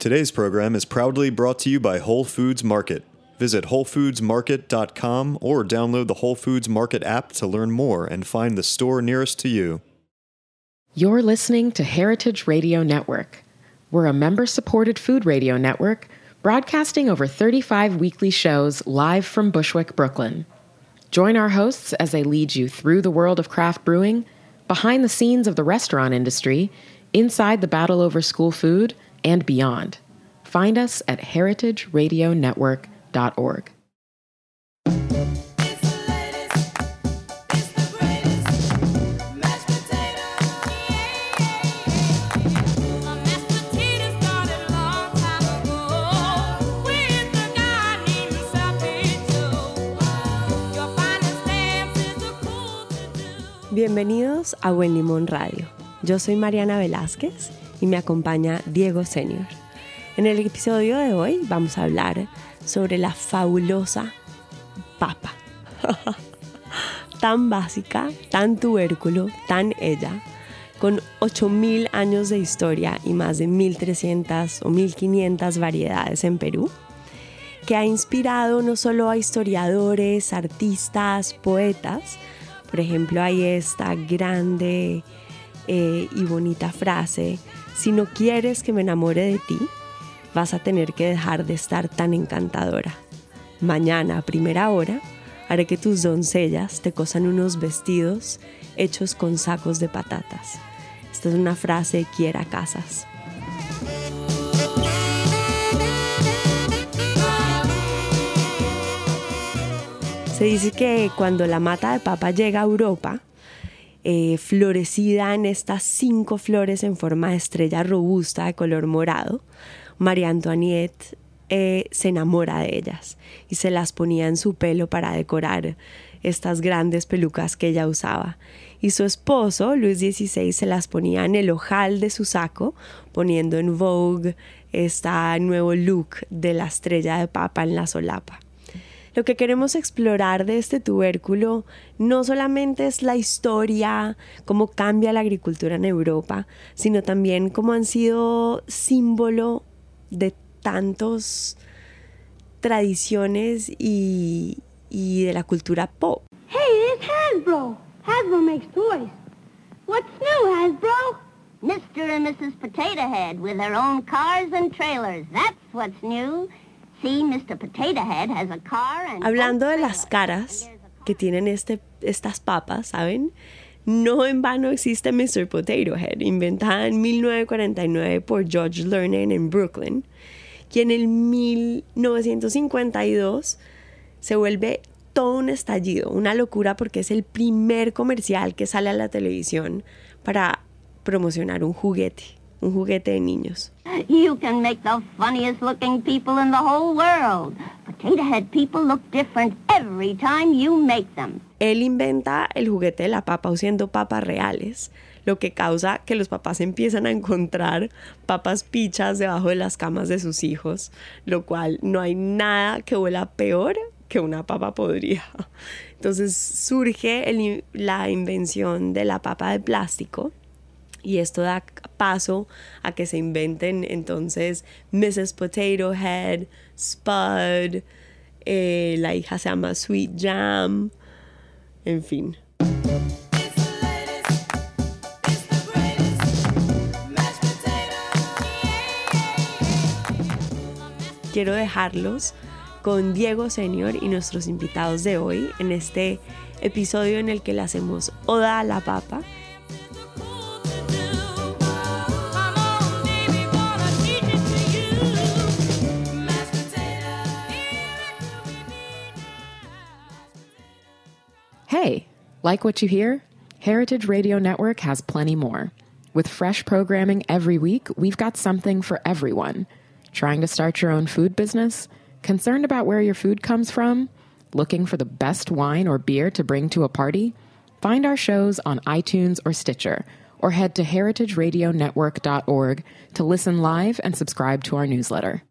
Today's program is proudly brought to you by Whole Foods Market. Visit WholeFoodsMarket.com or download the Whole Foods Market app to learn more and find the store nearest to you. You're listening to Heritage Radio Network. We're a member supported food radio network broadcasting over 35 weekly shows live from Bushwick, Brooklyn. Join our hosts as they lead you through the world of craft brewing, behind the scenes of the restaurant industry, inside the battle over school food, and beyond. Find us at heritageradionetwork.org. Bienvenidos a Buen Limón Radio. Yo soy Mariana Velázquez y me acompaña Diego Senior. En el episodio de hoy vamos a hablar sobre la fabulosa papa. tan básica, tan tubérculo, tan ella, con 8.000 años de historia y más de 1.300 o 1.500 variedades en Perú, que ha inspirado no solo a historiadores, artistas, poetas, por ejemplo, hay esta grande eh, y bonita frase, si no quieres que me enamore de ti, vas a tener que dejar de estar tan encantadora. Mañana a primera hora haré que tus doncellas te cosan unos vestidos hechos con sacos de patatas. Esta es una frase de Quiera Casas. Se dice que cuando la mata de papa llega a Europa, eh, florecida en estas cinco flores en forma de estrella robusta de color morado, María Antoinette eh, se enamora de ellas y se las ponía en su pelo para decorar estas grandes pelucas que ella usaba. Y su esposo, Luis XVI, se las ponía en el ojal de su saco, poniendo en vogue este nuevo look de la estrella de papa en la solapa. Lo que queremos explorar de este tubérculo no solamente es la historia, cómo cambia la agricultura en Europa, sino también cómo han sido símbolo de tantas tradiciones y, y de la cultura pop. Hey, it's Hasbro. Hasbro makes toys. What's new, Hasbro? Mr. and Mrs. Potato Head with their own cars and trailers. That's what's new. See, Mr. Potato Head has a car and Hablando de las caras que tienen este, estas papas, ¿saben? No en vano existe Mr. Potato Head, inventada en 1949 por George Lerner en Brooklyn, quien en 1952 se vuelve todo un estallido, una locura porque es el primer comercial que sale a la televisión para promocionar un juguete, un juguete de niños. You can make the funniest looking people in the whole world. Potato Head people look different every time you make them. Él inventa el juguete de la papa usando papas reales, lo que causa que los papás empiezan a encontrar papas pichas debajo de las camas de sus hijos, lo cual no hay nada que huela peor que una papa podrida. Entonces surge el- la invención de la papa de plástico y esto da paso a que se inventen entonces Mrs. Potato Head, Spud, eh, la hija se llama Sweet Jam, en fin. Quiero dejarlos con Diego Senior y nuestros invitados de hoy en este episodio en el que le hacemos Oda a la Papa. Hey, like what you hear? Heritage Radio Network has plenty more. With fresh programming every week, we've got something for everyone. Trying to start your own food business? Concerned about where your food comes from? Looking for the best wine or beer to bring to a party? Find our shows on iTunes or Stitcher, or head to heritageradionetwork.org to listen live and subscribe to our newsletter.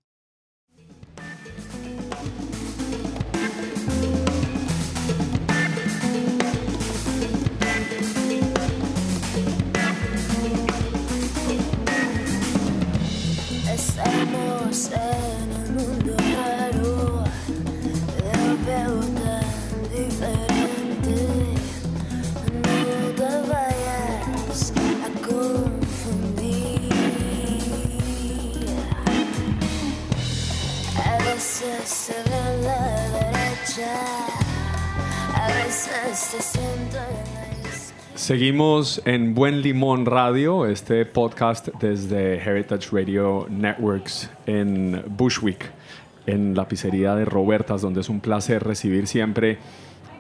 Seguimos en Buen Limón Radio, este podcast desde Heritage Radio Networks en Bushwick, en la pizzería de Robertas, donde es un placer recibir siempre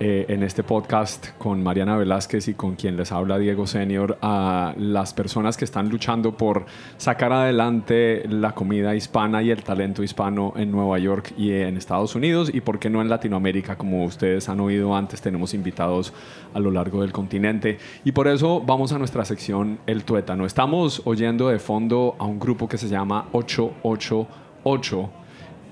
eh, en este podcast con Mariana Velázquez y con quien les habla Diego Senior a las personas que están luchando por sacar adelante la comida hispana y el talento hispano en Nueva York y en Estados Unidos y por qué no en Latinoamérica, como ustedes han oído antes, tenemos invitados a lo largo del continente. Y por eso vamos a nuestra sección El Tuétano. Estamos oyendo de fondo a un grupo que se llama 888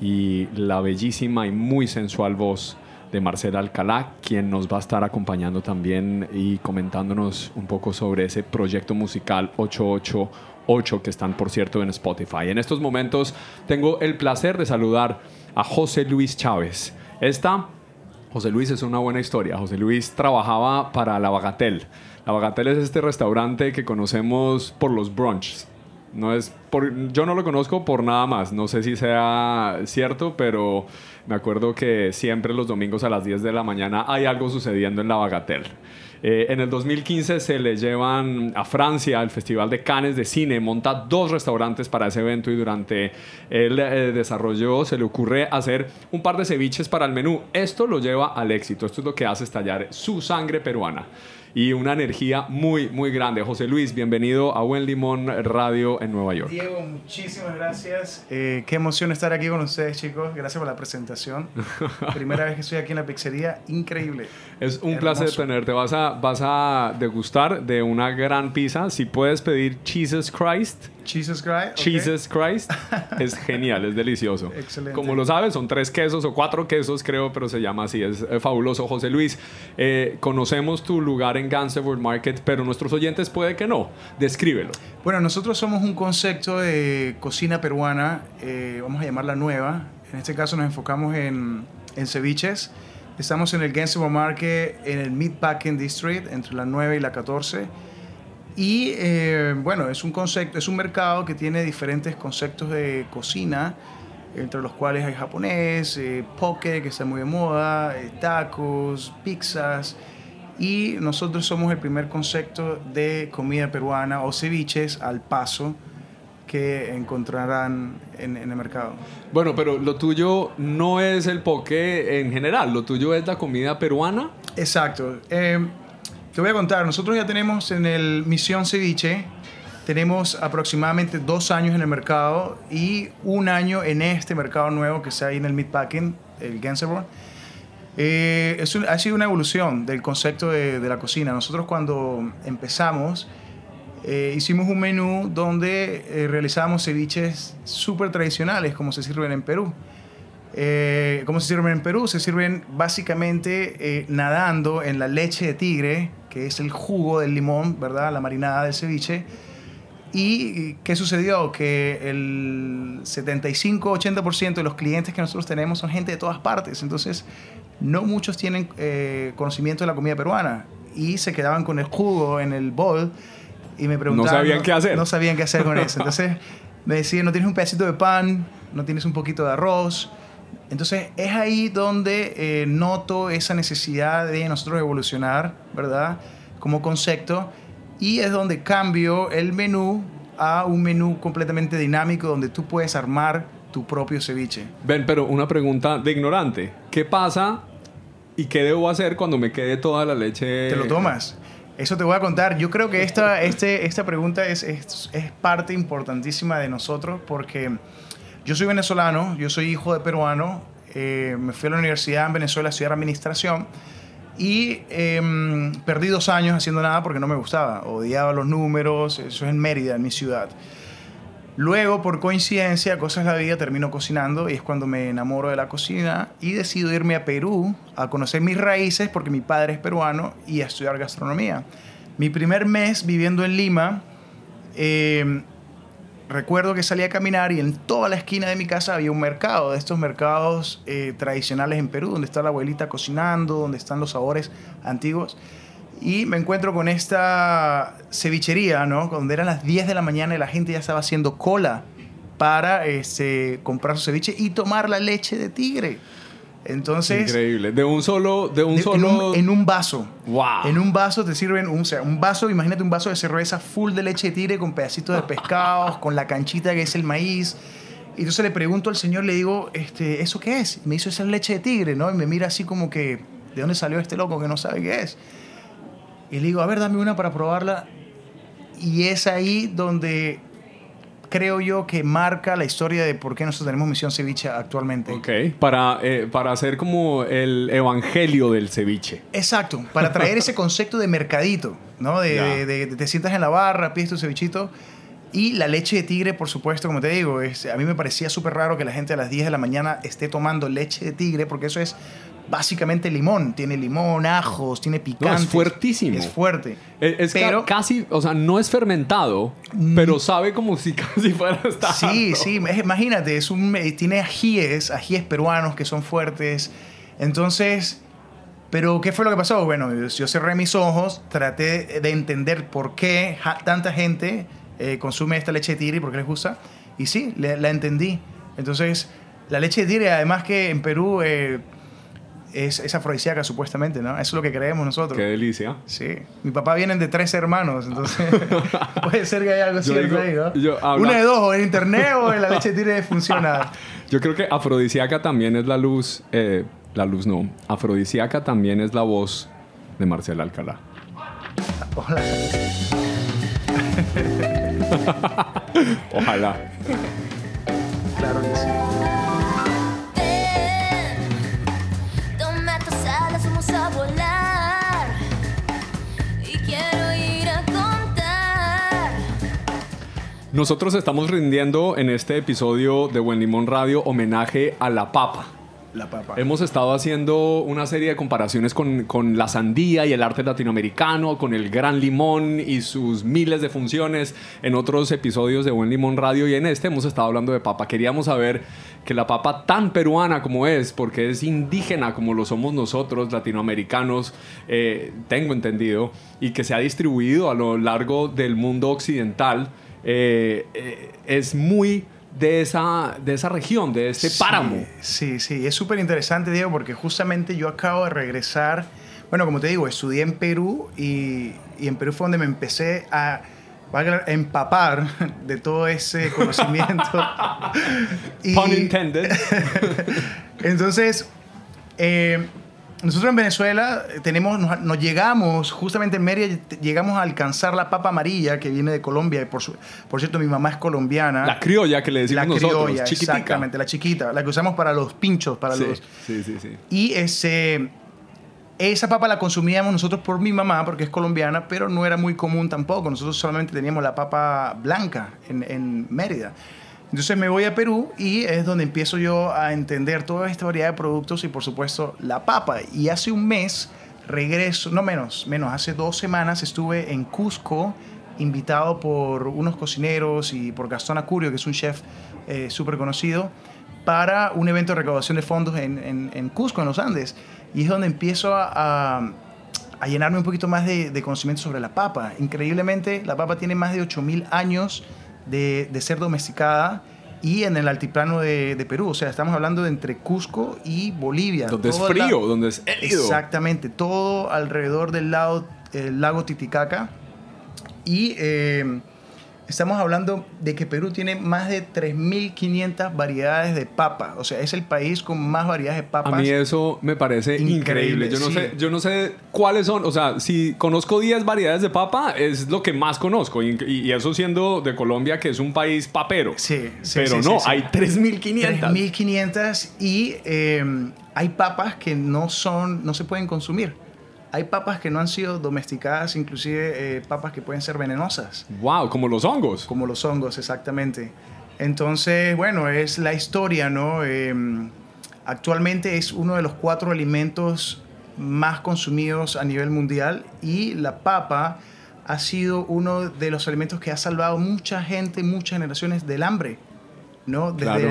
y la bellísima y muy sensual voz de Marcela Alcalá, quien nos va a estar acompañando también y comentándonos un poco sobre ese proyecto musical 888 que están, por cierto, en Spotify. En estos momentos tengo el placer de saludar a José Luis Chávez. Esta José Luis es una buena historia. José Luis trabajaba para La Bagatel. La Bagatel es este restaurante que conocemos por los brunches. No es por, yo no lo conozco por nada más. No sé si sea cierto, pero me acuerdo que siempre los domingos a las 10 de la mañana hay algo sucediendo en La Bagatel. Eh, en el 2015 se le llevan a Francia al Festival de Cannes de Cine, monta dos restaurantes para ese evento y durante el eh, desarrollo se le ocurre hacer un par de ceviches para el menú. Esto lo lleva al éxito, esto es lo que hace estallar su sangre peruana y una energía muy, muy grande. José Luis, bienvenido a Buen Limón Radio en Nueva York. Diego, muchísimas gracias. Eh, qué emoción estar aquí con ustedes, chicos. Gracias por la presentación. Primera vez que estoy aquí en la pizzería, increíble. Es un Hermoso. placer tenerte. Vas a, vas a degustar de una gran pizza. Si puedes pedir Jesus Christ, Jesus Christ. ok. Jesus Christ, es genial, es delicioso. Excelente. Como lo sabes, son tres quesos o cuatro quesos, creo, pero se llama así. Es eh, fabuloso. José Luis, eh, conocemos tu lugar en Gansevoort Market, pero nuestros oyentes puede que no. Descríbelo. Bueno, nosotros somos un concepto de cocina peruana, eh, vamos a llamarla nueva. En este caso nos enfocamos en, en ceviches. Estamos en el Gainsborough Market, en el Meatpacking District, entre la 9 y la 14. Y eh, bueno, es un concepto, es un mercado que tiene diferentes conceptos de cocina, entre los cuales hay japonés, eh, poke, que está muy de moda, eh, tacos, pizzas. Y nosotros somos el primer concepto de comida peruana o ceviches al paso que encontrarán en, en el mercado. Bueno, pero lo tuyo no es el poke en general, lo tuyo es la comida peruana. Exacto. Eh, te voy a contar, nosotros ya tenemos en el Misión Ceviche, tenemos aproximadamente dos años en el mercado y un año en este mercado nuevo que está ahí en el Meatpacking, el Ganseborn. Eh, es un- ha sido una evolución del concepto de, de la cocina. Nosotros cuando empezamos eh, hicimos un menú donde eh, realizábamos ceviches súper tradicionales como se sirven en Perú. Eh, ¿Cómo se sirven en Perú? Se sirven básicamente eh, nadando en la leche de tigre, que es el jugo del limón, ¿verdad? La marinada del ceviche. ¿Y qué sucedió? Que el 75-80% de los clientes que nosotros tenemos son gente de todas partes. Entonces, no muchos tienen eh, conocimiento de la comida peruana. Y se quedaban con el jugo en el bol y me preguntaban... sabían qué hacer. No sabían qué hacer con eso. Entonces, me decían, no tienes un pedacito de pan, no tienes un poquito de arroz. Entonces, es ahí donde eh, noto esa necesidad de nosotros evolucionar, ¿verdad? Como concepto. Y es donde cambio el menú a un menú completamente dinámico donde tú puedes armar tu propio ceviche. Ven, pero una pregunta de ignorante. ¿Qué pasa y qué debo hacer cuando me quede toda la leche? Te lo tomas. Eso te voy a contar. Yo creo que esta, este, esta pregunta es, es, es parte importantísima de nosotros porque yo soy venezolano, yo soy hijo de peruano, eh, me fui a la universidad en Venezuela a estudiar administración y em, perdí dos años haciendo nada porque no me gustaba, odiaba los números, eso es en Mérida, en mi ciudad. Luego, por coincidencia, cosas de la vida, termino cocinando y es cuando me enamoro de la cocina y decido irme a Perú a conocer mis raíces porque mi padre es peruano y a estudiar gastronomía. Mi primer mes viviendo en Lima, eh, recuerdo que salí a caminar y en toda la esquina de mi casa había un mercado, de estos mercados eh, tradicionales en Perú, donde está la abuelita cocinando, donde están los sabores antiguos. Y me encuentro con esta cevichería, ¿no? Donde eran las 10 de la mañana y la gente ya estaba haciendo cola para este, comprar su ceviche y tomar la leche de tigre. Entonces, Increíble. De un solo. De un de- en, solo. un, en un vaso. Wow. En un vaso te sirven un, o sea, un vaso, imagínate un vaso de cerveza full de leche de tigre con pedacitos de pescados, con la canchita que es el maíz. Y entonces le pregunto al señor, le digo, este, ¿eso qué es? Y me dice, esa es leche de tigre, ¿no? Y me mira así como que, ¿de dónde salió este loco que no sabe qué es? Y le digo, a ver, dame una para probarla. Y es ahí donde creo yo que marca la historia de por qué nosotros tenemos Misión Ceviche actualmente. Ok. Para, eh, para hacer como el evangelio del ceviche. Exacto, para traer ese concepto de mercadito, ¿no? De, Ya. de- de- te sientas en la barra, pides tu cevichito. Y la leche de tigre, por supuesto, como te digo, es, a mí me parecía súper raro que la gente a las 10 de la mañana esté tomando leche de tigre, porque eso es básicamente limón. Tiene limón, ajos, tiene picante. fuertísimo. Es fuerte. Es, es ca- Pero- casi, o sea, no es fermentado, pero sabe como si casi fuera estar. Sí, sí, es- imagínate, es un, eh, tiene ajíes, ajíes peruanos que son fuertes. Entonces, pero ¿qué fue lo que pasó? Bueno, yo, yo cerré mis ojos, traté de entender por qué ja- tanta gente eh, consume esta leche de tigre y por qué les gusta. Y sí, le- la entendí. Entonces, la leche de tigre, además que en Perú eh, es, es afrodisíaca supuestamente, ¿no? Eso es lo que creemos nosotros. Qué delicia. Sí, mi papá viene de tres hermanos, entonces puede ser que haya algo cierto ahí, ¿no? yo Una de dos, o en internet o en la leche de tigre funciona. Yo creo que afrodisíaca también es la luz. eh, la luz no. Afrodisíaca también es la voz de Marcela Alcalá. Hola. Ojalá. Claro que sí. Nosotros estamos rindiendo en este episodio de Buen Limón Radio homenaje a la papa. La papa. Hemos estado haciendo una serie de comparaciones con, con la sandía y el arte latinoamericano, con el gran limón y sus miles de funciones en otros episodios de Buen Limón Radio y en este hemos estado hablando de papa. Queríamos saber que la papa tan peruana como es, porque es indígena como lo somos nosotros, latinoamericanos, eh, tengo entendido, y que se ha distribuido a lo largo del mundo occidental, eh, eh, es muy de esa, de esa región, de este Sí, páramo. Sí, sí, es súper interesante, Diego, porque justamente yo acabo de regresar. Bueno, como te digo, estudié en Perú y, y en Perú fue donde me empecé a, empapar de todo ese conocimiento. Y- Pun intended. Entonces, eh, nosotros en Venezuela tenemos, nos, nos llegamos, justamente en Mérida, llegamos a alcanzar la papa amarilla que viene de Colombia. Y por, su- por cierto, mi mamá es colombiana. La criolla que le decimos La criolla, nosotros, chiquitica. exactamente, la chiquita, la que usamos para los pinchos, para Sí, los... sí, sí, sí. Y ese, esa papa la consumíamos nosotros por mi mamá, porque es colombiana, pero no era muy común tampoco. Nosotros solamente teníamos la papa blanca en, en Mérida. Entonces me voy a Perú y es donde empiezo yo a entender toda esta variedad de productos y por supuesto la papa. Y hace un mes regreso, no menos, menos, hace dos semanas estuve en Cusco invitado por unos cocineros y por Gastón Acurio, que es un chef eh, súper conocido, para un evento de recaudación de fondos en, en- en Cusco, en los Andes. Y es donde empiezo a, a- a llenarme un poquito más de, de conocimiento sobre la papa. Increíblemente, la papa tiene más de 8.000 años de, de ser domesticada y en el altiplano de, de Perú. O sea, estamos hablando de entre Cusco y Bolivia. Donde es la- frío, donde es hélido. Exactamente, todo alrededor del lago, el lago Titicaca. Y eh, estamos hablando de que Perú tiene más de 3.500 variedades de papa. O sea, es el país con más variedades de A papas. mí eso me parece increíble. Increíble, Yo no, sí. sé, yo no sé cuáles son. O sea, si conozco 10 variedades de papa, es lo que más conozco. Y, y eso siendo de Colombia, que es un país papero. Sí, sí, Pero sí, no, sí. hay 3.500. 3.500 y eh, hay papas que no son, no se pueden consumir. Hay papas que no han sido domesticadas, inclusive eh, papas que pueden ser venenosas. Wow, como los hongos. Como los hongos, exactamente. Entonces, bueno, es la historia, ¿no? Eh, actualmente es uno de los cuatro alimentos más consumidos a nivel mundial y la papa ha sido uno de los alimentos que ha salvado mucha gente, muchas generaciones del hambre. ¿no? Claro.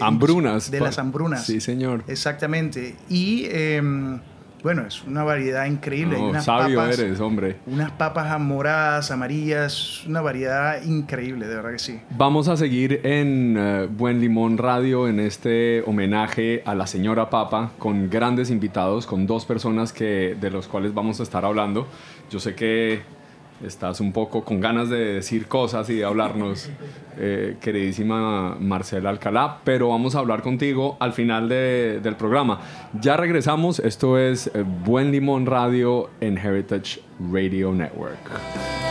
Hambrunas. De las hambrunas. Sí, señor. Exactamente. Y em, bueno, es una variedad increíble. No, unas sabio papas- eres, hombre. Unas papas moradas, amarillas, una variedad increíble, de verdad que sí. Vamos a seguir en eh, Buen Limón Radio en este homenaje a la señora Papa con grandes invitados, con dos personas que, de los cuales vamos a estar hablando. Yo sé que estás un poco con ganas de decir cosas y de hablarnos, eh, queridísima Marcela Alcalá, pero vamos a hablar contigo al final de- del programa. Ya regresamos, esto es eh, Buen Limón Radio en Heritage Radio Network.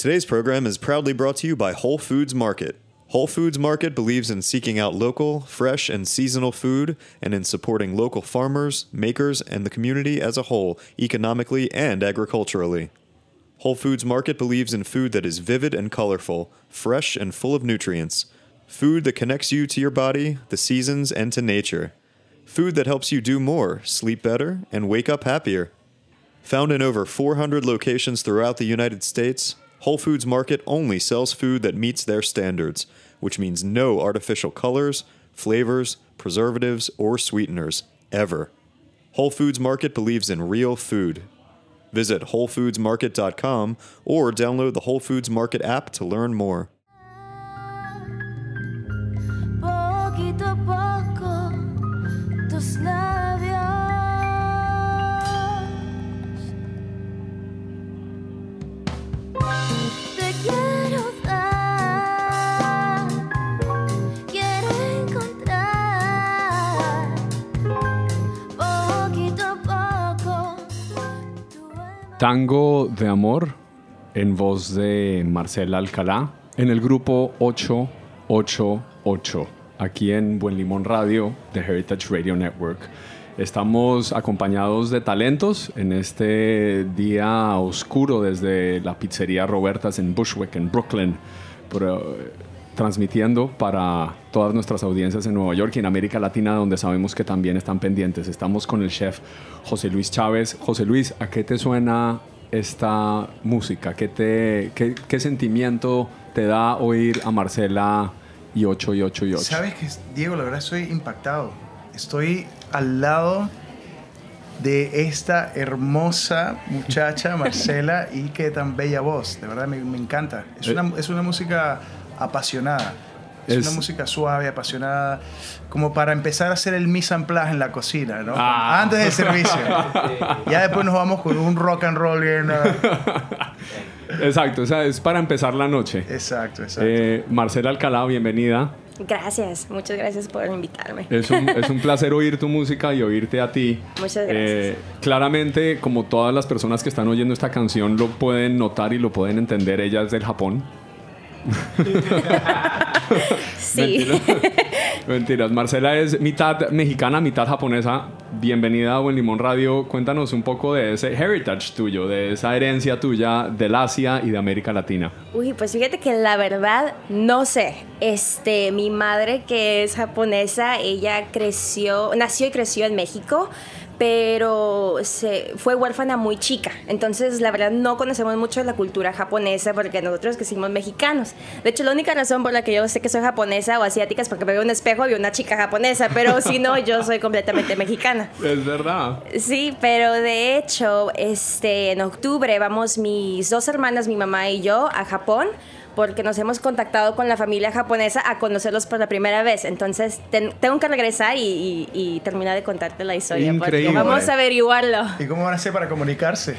Today's program is proudly brought to you by Whole Foods Market. Whole Foods Market believes in seeking out local, fresh, and seasonal food and in supporting local farmers, makers, and the community as a whole, economically and agriculturally. Whole Foods Market believes in food that is vivid and colorful, fresh and full of nutrients. Food that connects you to your body, the seasons, and to nature. Food that helps you do more, sleep better, and wake up happier. Found in over 400 locations throughout the United States, Whole Foods Market only sells food that meets their standards, which means no artificial colors, flavors, preservatives, or sweeteners, ever. Whole Foods Market believes in real food. Visit WholeFoodsMarket.com or download the Whole Foods Market app to learn more. Tango de Amor en voz de Marcela Alcalá en el grupo 888 aquí en Buen Limón Radio de Heritage Radio Network. Estamos acompañados de talentos en este día oscuro desde la pizzería Robertas en Bushwick, en Brooklyn, transmitiendo para todas nuestras audiencias en Nueva York y en América Latina, donde sabemos que también están pendientes. Estamos con el chef José Luis Chávez. José Luis, ¿a qué te suena esta música? ¿Qué, te, qué, qué sentimiento te da oír a Marcela y 8 y 8 y 8? ¿Sabes que Diego? La verdad estoy impactado. Estoy al lado de esta hermosa muchacha, Marcela, y qué tan bella voz. De verdad, me, me encanta. Es Eh. una, es una música apasionada. Es, Es- una música suave, apasionada, como para empezar a hacer el mise en place en la cocina, ¿no? Ah. Antes del servicio. ya después nos vamos con un rock and roll bien. Exacto, o sea, es para empezar la noche. Exacto, exacto. Eh, Marcela Alcalá, bienvenida. Gracias, muchas gracias por invitarme. Es un, es un placer oír tu música y oírte a ti. Muchas gracias. Eh, claramente, como todas las personas que están oyendo esta canción lo pueden notar y lo pueden entender, ella es del Japón. Sí. Mentiras. Mentiras. Marcela es mitad mexicana, mitad japonesa. Bienvenida a Buen Limón Radio. Cuéntanos un poco de ese heritage tuyo, de esa herencia tuya del Asia y de América Latina. Uy, pues fíjate que la verdad no sé. Este, mi madre que es japonesa, ella creció, nació y creció en México, pero se fue huérfana muy chica. Entonces, la verdad no conocemos mucho de la cultura japonesa porque nosotros que somos mexicanos. De hecho, la única razón por la que yo sé que soy japonesa o asiática es porque me veo un espejo y veo una chica japonesa, pero si no, yo soy completamente mexicana. Es verdad. Sí, pero de hecho, este, en octubre vamos mis dos hermanas, mi mamá y yo, a Japón porque nos hemos contactado con la familia japonesa a conocerlos por la primera vez. Entonces, ten- tengo que regresar y, y- y terminar de contarte la historia. Increíble. Vamos a averiguarlo. ¿Y cómo van a hacer para comunicarse?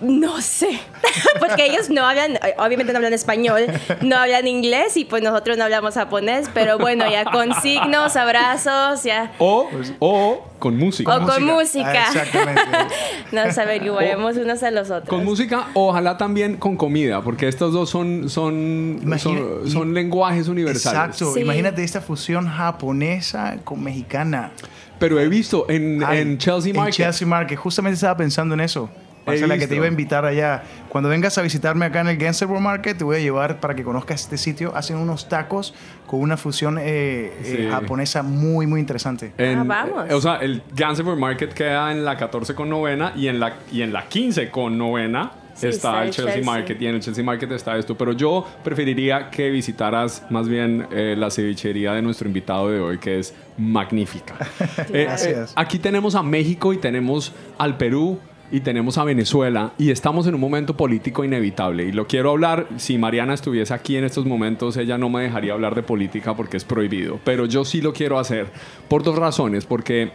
No sé, porque ellos no hablan, obviamente no hablan español, no hablan inglés y pues nosotros no hablamos japonés, pero bueno, ya con signos, abrazos, ya. O, o con música. O con música. Ah, exactamente. Nos averiguaremos unos a los otros. Con música, ojalá también con comida, porque estos dos son, son, Imagina- son, son lenguajes universales. Exacto. Sí. Imagínate esta fusión japonesa con mexicana. Pero he visto en, Ay, en Chelsea En Market. Chelsea Market. Justamente estaba pensando en eso. Va a He ser la que te iba a invitar allá. Cuando vengas a visitarme acá en el Gansevoort Market, te voy a llevar para que conozcas este sitio. Hacen unos tacos con una fusión eh, eh, Sí. japonesa muy, muy interesante. En- Ah, vamos. eh, o sea, el Gansevoort Market queda en la 14 con novena y en la, y en la 15 con novena Sí, está, el el Chelsea, Chelsea. Market y en el Chelsea Market está esto. Pero yo preferiría que visitaras más bien eh, la cevichería de nuestro invitado de hoy, que es magnífica. Eh, Gracias. aquí tenemos a México y tenemos al Perú y tenemos a Venezuela y estamos en un momento político inevitable y lo quiero hablar, si Mariana estuviese aquí en estos momentos ella no me dejaría hablar de política porque es prohibido, pero yo sí lo quiero hacer por dos razones, porque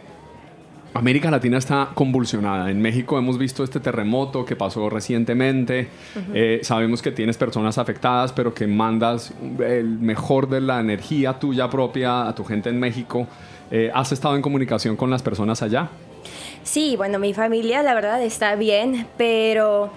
América Latina está convulsionada. En México hemos visto este terremoto que pasó recientemente. Eh, sabemos que tienes personas afectadas, pero que mandas el mejor de la energía tuya propia a tu gente en México. Eh, ¿Has estado en comunicación con las personas allá? Sí, bueno, mi familia la verdad está bien, pero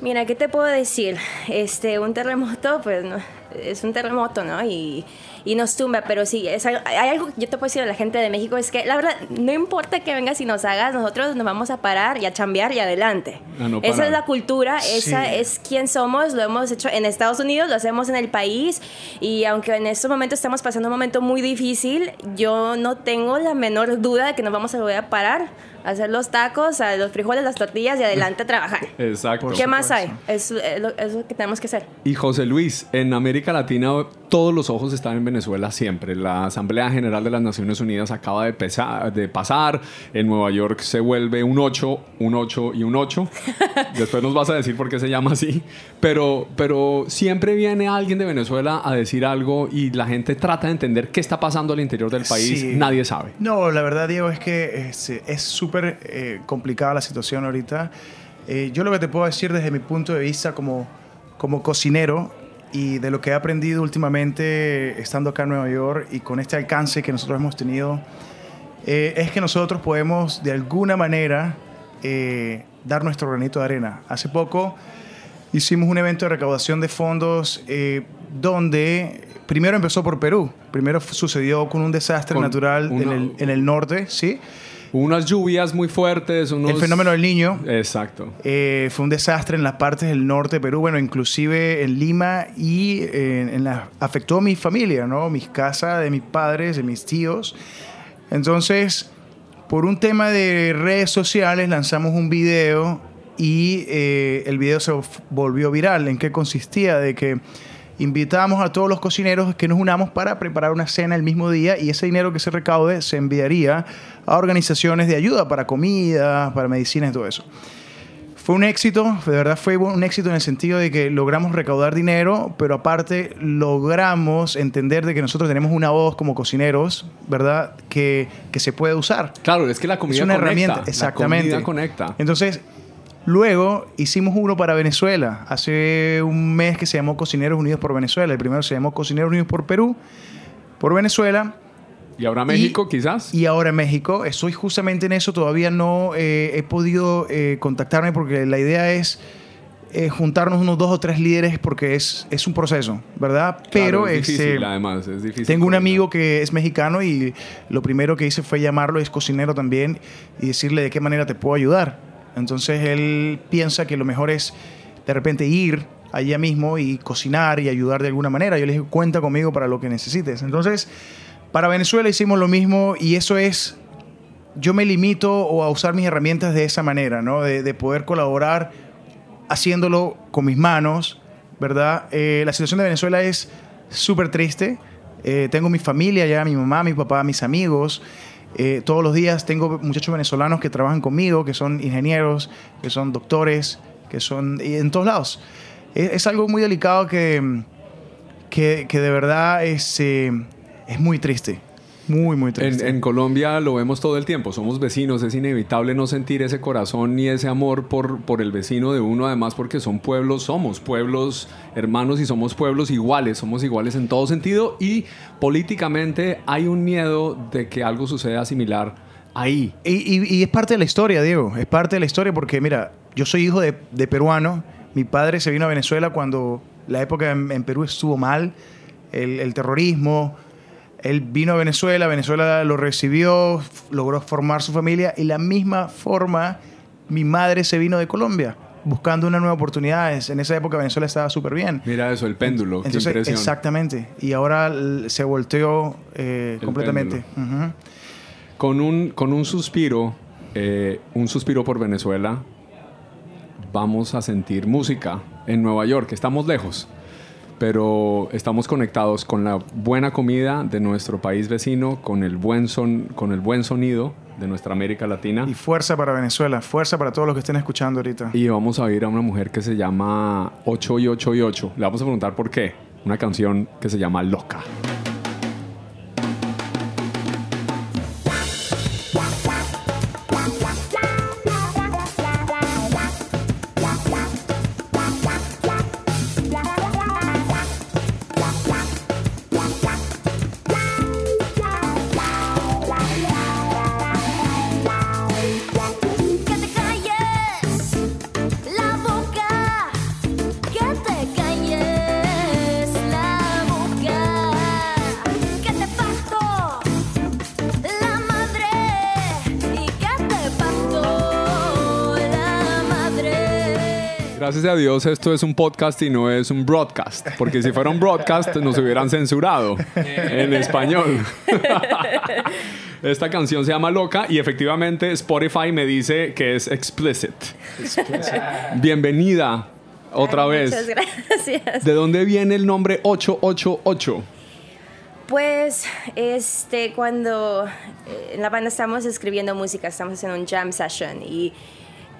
mira, ¿qué te puedo decir? Este, un terremoto, pues no, es un terremoto, ¿no? Y, y nos tumba, pero sí, es algo- hay algo que yo te puedo decir a la gente de México, es que la verdad, no importa que vengas y nos hagas, nosotros nos vamos a parar y a chambear y adelante. A no esa es la cultura, esa Sí. es quién somos, lo hemos hecho en Estados Unidos, lo hacemos en el país y aunque en estos momentos estamos pasando un momento muy difícil, yo no tengo la menor duda de que nos vamos a volver a parar, a hacer los tacos, a los frijoles, las tortillas y adelante a trabajar. Exacto. ¿Qué más hay? es lo, es lo que tenemos que hacer. Y José Luis, en América Latina todos los ojos están en Venezuela siempre. La Asamblea General de las Naciones Unidas acaba de, pesa- de pasar. En Nueva York se vuelve un 8, un 8 y un 8. Después nos vas a decir por qué se llama así. Pero, pero siempre viene alguien de Venezuela a decir algo y la gente trata de entender qué está pasando al interior del país. Sí. Nadie sabe. No, la verdad, Diego, es que es es súper eh, complicada la situación ahorita. Eh, yo lo que te puedo decir desde mi punto de vista como, como cocinero y de lo que he aprendido últimamente estando acá en Nueva York y con este alcance que nosotros hemos tenido, eh, es que nosotros podemos de alguna manera eh, dar nuestro granito de arena. Hace poco hicimos un evento de recaudación de fondos eh, donde primero empezó por Perú. Primero sucedió con un desastre Con natural una- en, el, en el norte, ¿sí? Unas lluvias muy fuertes, unos... El fenómeno del niño. Exacto. Eh, fue un desastre en las partes del norte de Perú, bueno, inclusive en Lima y eh, en la, afectó a mi familia, ¿no? Mis casas, de mis padres, de mis tíos. Entonces, por un tema de redes sociales lanzamos un video y eh, el video se volvió viral. ¿En qué consistía? De que invitamos a todos los cocineros que nos unamos para preparar una cena el mismo día y ese dinero que se recaude se enviaría a organizaciones de ayuda para comida, para medicinas y todo eso. Fue un éxito, de verdad fue un éxito en el sentido de que logramos recaudar dinero, pero aparte logramos entender de que nosotros tenemos una voz como cocineros, ¿verdad? Que, que se puede usar. Claro, es que la comida es una conecta. herramienta, La exactamente. comida conecta. Entonces, luego hicimos uno para Venezuela. Hace un mes que se llamó Cocineros Unidos por Venezuela. El primero se llamó Cocineros Unidos por Perú, por Venezuela. Y ahora México, quizás. Y ahora México. Estoy justamente en eso. Todavía no eh, he podido eh, contactarme porque la idea es eh, juntarnos unos dos o tres líderes porque es, es un proceso, ¿verdad? Pero Claro, es difícil, este, además, es difícil. tengo un amigo que es mexicano y lo primero que hice fue llamarlo, es cocinero también, y decirle de qué manera te puedo ayudar. Entonces él piensa que lo mejor es de repente ir allá mismo y cocinar y ayudar de alguna manera. Yo le dije, cuenta conmigo para lo que necesites. Entonces, para Venezuela hicimos lo mismo y eso es, yo me limito a usar mis herramientas de esa manera, ¿no? De, de poder colaborar haciéndolo con mis manos, ¿verdad? Eh, la situación de Venezuela es súper triste. Eh, tengo mi familia allá, mi mamá, mi papá, mis amigos. Eh, todos los días tengo muchachos venezolanos que trabajan conmigo, que son ingenieros, que son doctores, que son en todos lados. Es, es algo muy delicado que, que, que de verdad es, eh, es muy triste. Muy, muy En, triste. en Colombia lo vemos todo el tiempo, somos vecinos, es inevitable no sentir ese corazón ni ese amor por, por el vecino de uno, además porque son pueblos, somos pueblos hermanos y somos pueblos iguales, somos iguales en todo sentido y políticamente hay un miedo de que algo suceda similar ahí. Y, y- y es parte de la historia, Diego. Es parte de la historia porque, mira, yo soy hijo de, de peruano. Mi padre se vino a Venezuela cuando la época en, en Perú estuvo mal, el, el terrorismo. Él vino a Venezuela, Venezuela lo recibió, logró formar su familia y la misma forma mi madre se vino de Colombia buscando una nueva oportunidad. En esa época Venezuela estaba súper bien. Mira eso, el péndulo. qué Entonces, exactamente. Y ahora se volteó eh, completamente. Con un, con un suspiro, eh, un suspiro por Venezuela, vamos a sentir música en Nueva York. Estamos lejos, pero estamos conectados con la buena comida de nuestro país vecino, con el buen, son, con el buen sonido de nuestra América Latina. Y fuerza para Venezuela, fuerza para todos los que estén escuchando ahorita. Y vamos a oír a una mujer que se llama 8 y 8 y 8. Le vamos a preguntar por qué. Una canción que se llama Loca. A Dios esto es un podcast y no es un broadcast, porque si fuera un broadcast nos hubieran censurado en español. Esta canción se llama Loca y efectivamente Spotify me dice que es explicit. Bienvenida otra Ay, vez. Muchas gracias. ¿De dónde viene el nombre 888? Pues, este, cuando eh, en la banda estamos escribiendo música, estamos haciendo un jam session y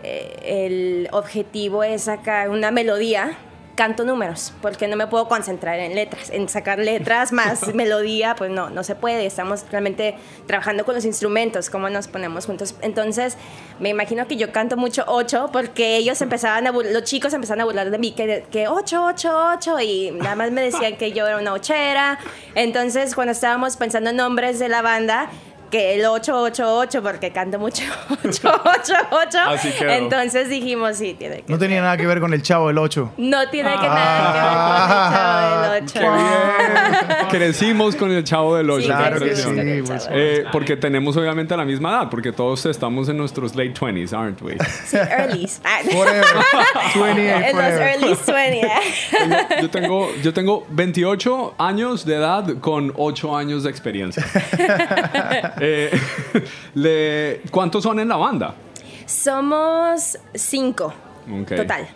eh, el objetivo es sacar una melodía, canto números, porque no me puedo concentrar en letras, en sacar letras más melodía, pues no, no se puede, estamos realmente trabajando con los instrumentos, cómo nos ponemos juntos. Entonces, me imagino que yo canto mucho 8 porque ellos empezaban a, bur- los chicos empezaban a burlar de mí, que, que 8, 8, 8, y nada más me decían que yo era una ochera. Entonces, cuando estábamos pensando en nombres de la banda, que el 888 porque canto mucho 888 Así quedó. entonces dijimos sí tiene que No tenía nada que ver con el chavo del 8. no tiene que nada que ver con el chavo del 8 Crecimos con el Chavo del 8. Sí, qué Claro que sí, pues. Eh, porque tenemos obviamente la misma edad, porque todos estamos en nuestros late 20s, aren't we? sí, earlys Ah, Forever. 28 en los early 20 Yo tengo, yo tengo 28 años de edad con 8 años de experiencia. Eh, le- ¿Cuántos son en la banda? somos cinco total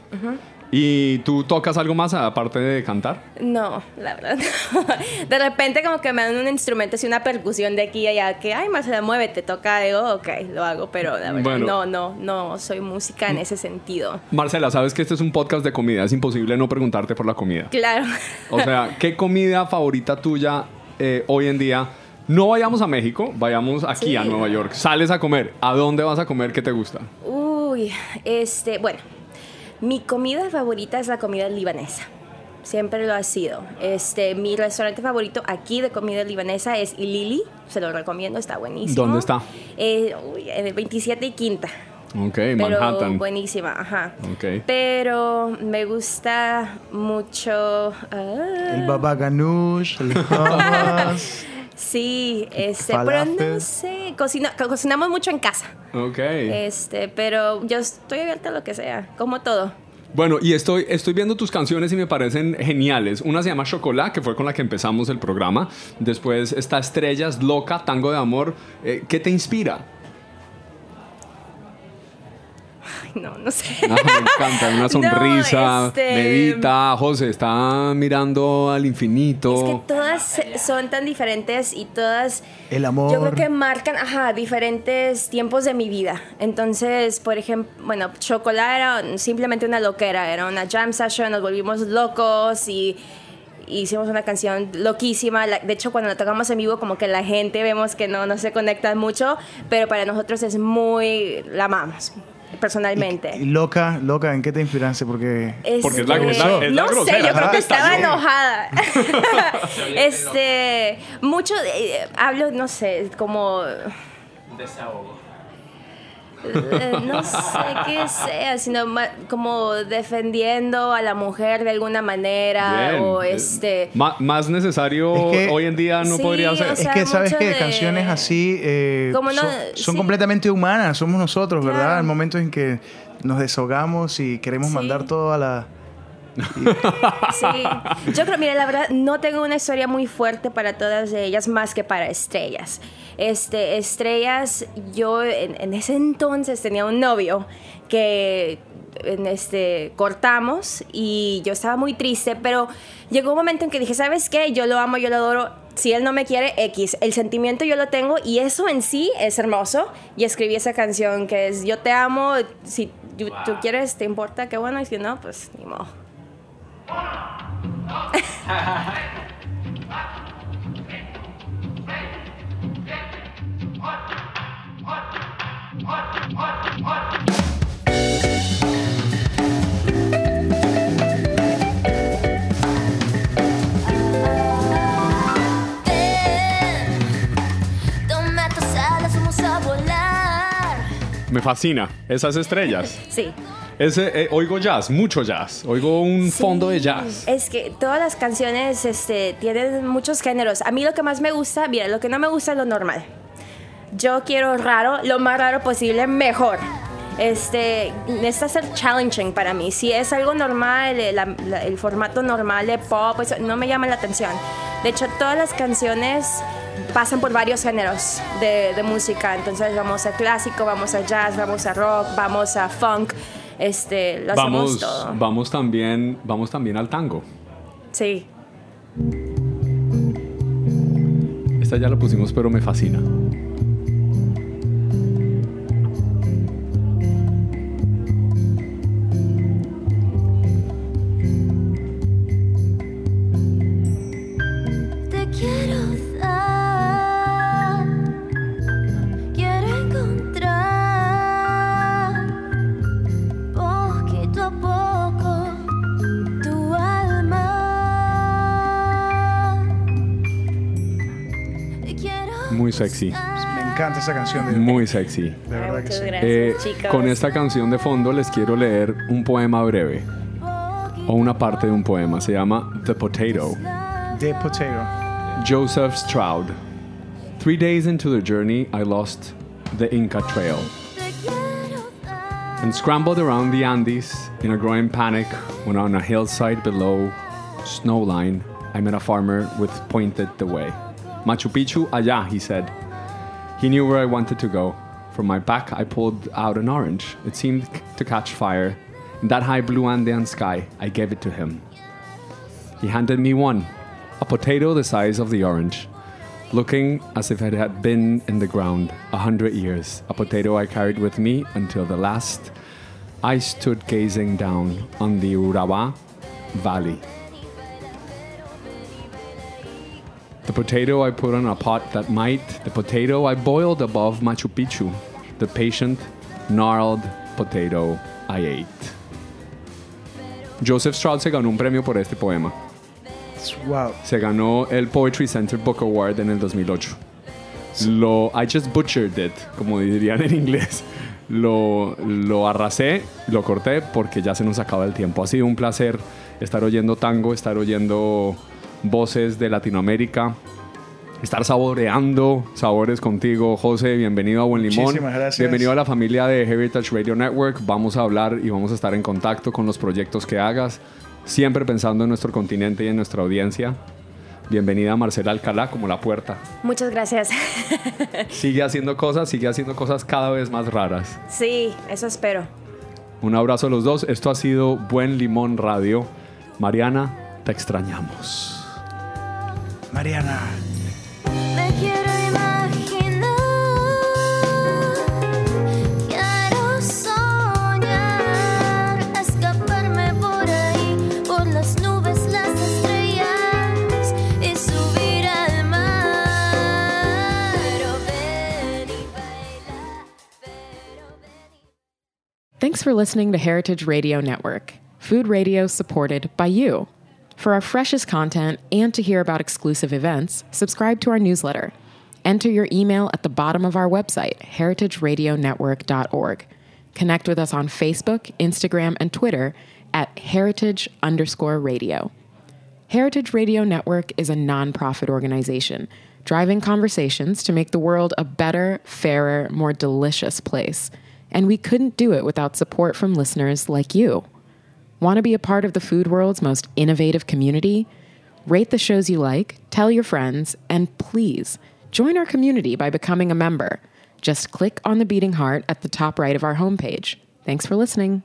¿Y tú tocas algo más aparte de cantar? No, la verdad. no. De repente como que me dan un instrumento, así una percusión de aquí y allá, que, ay, Marcela, muévete, toca algo, ok, lo hago, pero la verdad, Bueno. no, no, no soy música en ese sentido. Marcela, sabes que este es un podcast de comida, es imposible no preguntarte por la comida. Claro. O sea, ¿qué comida favorita tuya eh, hoy en día? No vayamos a México, vayamos aquí Sí. a Nueva York. Sales a comer. ¿A dónde vas a comer? ¿Qué te gusta? Uy, este, bueno, mi comida favorita es la comida libanesa. Siempre lo ha sido. Este, mi restaurante favorito aquí de comida libanesa es Ilili. Se lo recomiendo, está buenísimo. ¿Dónde está? Eh, uy, en el 27 y Quinta. Ok, Pero Manhattan. buenísima, ajá. Ok. Pero me gusta mucho. ah, El baba ganoush, el. sí, este, pero no sé. Cocina, co- cocinamos mucho en casa. Ok. Este, pero yo estoy abierta a lo que sea, como todo. Bueno, y estoy, estoy viendo tus canciones y me parecen geniales. Una se llama Chocolate, que fue con la que empezamos el programa. Después está Estrellas, Loca, Tango de Amor. Eh, ¿Qué te inspira? Ay, no, no sé. Ah, me encanta, una sonrisa, No, este- medita, José, está mirando al infinito. Es que todas son tan diferentes y todas El amor. yo creo que marcan ajá, diferentes tiempos de mi vida. Entonces, por ejemplo, bueno, Chocolate era simplemente una loquera, era una jam session, nos volvimos locos y hicimos una canción loquísima. De hecho, cuando la tocamos en vivo, como que la gente vemos que no, no se conecta mucho, pero para nosotros es muy, la amamos, personalmente. Y loca, loca, ¿en qué te inspiraste? Porque Porque es la- Este, es la- es la no sé, yo creo ¿no? que Está estaba enojada. este, mucho, de- hablo, no sé, como... Eh, no sé qué sea, sino ma- como defendiendo a la mujer de alguna manera Bien. o Eh, este... más necesario Es que- hoy en día no Sí, podría ser. o Es que sabes que de- canciones así eh, Como no- son, son sí. completamente humanas, somos nosotros, ¿verdad? Claro. En momentos en que nos desahogamos y queremos Sí. mandar todo a la... Sí, yo creo, mira, la verdad, no tengo una historia muy fuerte para todas ellas, más que para Estrellas. Este, Estrellas, yo en, en ese entonces tenía un novio que en este, cortamos y yo estaba muy triste, pero llegó un momento en que dije, ¿sabes qué? Yo lo amo, yo lo adoro. Si él no me quiere, X. El sentimiento yo lo tengo y eso en sí es hermoso. Y escribí esa canción que es Yo te amo, si tú, tú quieres, te importa, qué bueno, y si no, pues ni modo. Me fascina esas estrellas. Sí. Ese, eh, oigo jazz, mucho jazz. Oigo un fondo de jazz. Es que todas las canciones este, tienen muchos géneros. A mí lo que más me gusta, mira, lo que no me gusta es lo normal. Yo quiero raro, lo más raro posible, mejor. Este, necesita ser challenging para mí. Si es algo normal, el, la- la- el formato normal de pop, eso no me llama la atención. De hecho, todas las canciones pasan por varios géneros de, de música. Entonces vamos a clásico, vamos a jazz, vamos a rock, vamos a funk. Este, lo hacemos Vamos, todo. vamos también, vamos también al tango. Sí. Esta ya la pusimos, pero me fascina. Muy sexy. Me encanta esa canción. De, Muy sexy. de verdad que Muchas sí. gracias, Eh, chicos. con esta canción de fondo les quiero leer un poema breve o una parte de un poema. Se llama The Potato. The Potato. Joseph Stroud. Three days into the journey, I lost the Inca Trail te quiero dar. and scrambled around the Andes in a growing panic when on a hillside below Snowline, I met a farmer with pointed the way. Machu Picchu, ah, allá, he said. He knew where I wanted to go. From my back, I pulled out an orange. It seemed to catch fire. In that high blue Andean sky, I gave it to him. He handed me one, a potato the size of the orange, looking as if it had been in the ground a hundred years. A potato I carried with me until the last. I stood gazing down on the Urabá Valley. The potato I put on a pot that might, the potato I boiled above Machu Picchu, the patient, gnarled potato I ate. Joseph Stroud se ganó un premio por este poema. Wow. Se ganó el Poetry Center Book Award en el 2008. Lo, I just butchered it, como dirían en inglés. Lo, lo arrasé, lo corté porque ya se nos acaba el tiempo. Ha sido un placer estar oyendo tango, estar oyendo voces de Latinoamérica, estar saboreando sabores contigo. José, bienvenido a Buen Limón. Muchísimas gracias. Bienvenido a la familia de Heritage Radio Network. Vamos a hablar y vamos a estar en contacto con los proyectos que hagas, siempre pensando en nuestro continente y en nuestra audiencia. Bienvenida Marcela Alcalá como la puerta. Muchas gracias. Sigue haciendo cosas, sigue haciendo cosas cada vez más raras. sí, eso espero. Un abrazo a los dos. Esto ha sido Buen Limón Radio. Mariana, te extrañamos. Mariana. Me quiero imaginar, quiero soñar, escaparme por ahí, por las nubes, las estrellas y subir al mar. Pero ven y baila, pero ven y Thanks for listening to Heritage Radio Network, food radio supported by you. For our freshest content and to hear about exclusive events, subscribe to our newsletter. Enter your email at the bottom of our website, heritageradionetwork.org. Connect with us on Facebook, Instagram, and Twitter at heritage underscore radio. Heritage Radio Network is a nonprofit organization driving conversations to make the world a better, fairer, more delicious place. And we couldn't do it without support from listeners like you. Want to be a part of the food world's most innovative community? Rate the shows you like, tell your friends, and please join our community by becoming a member. Just click on the beating heart at the top right of our homepage. Thanks for listening.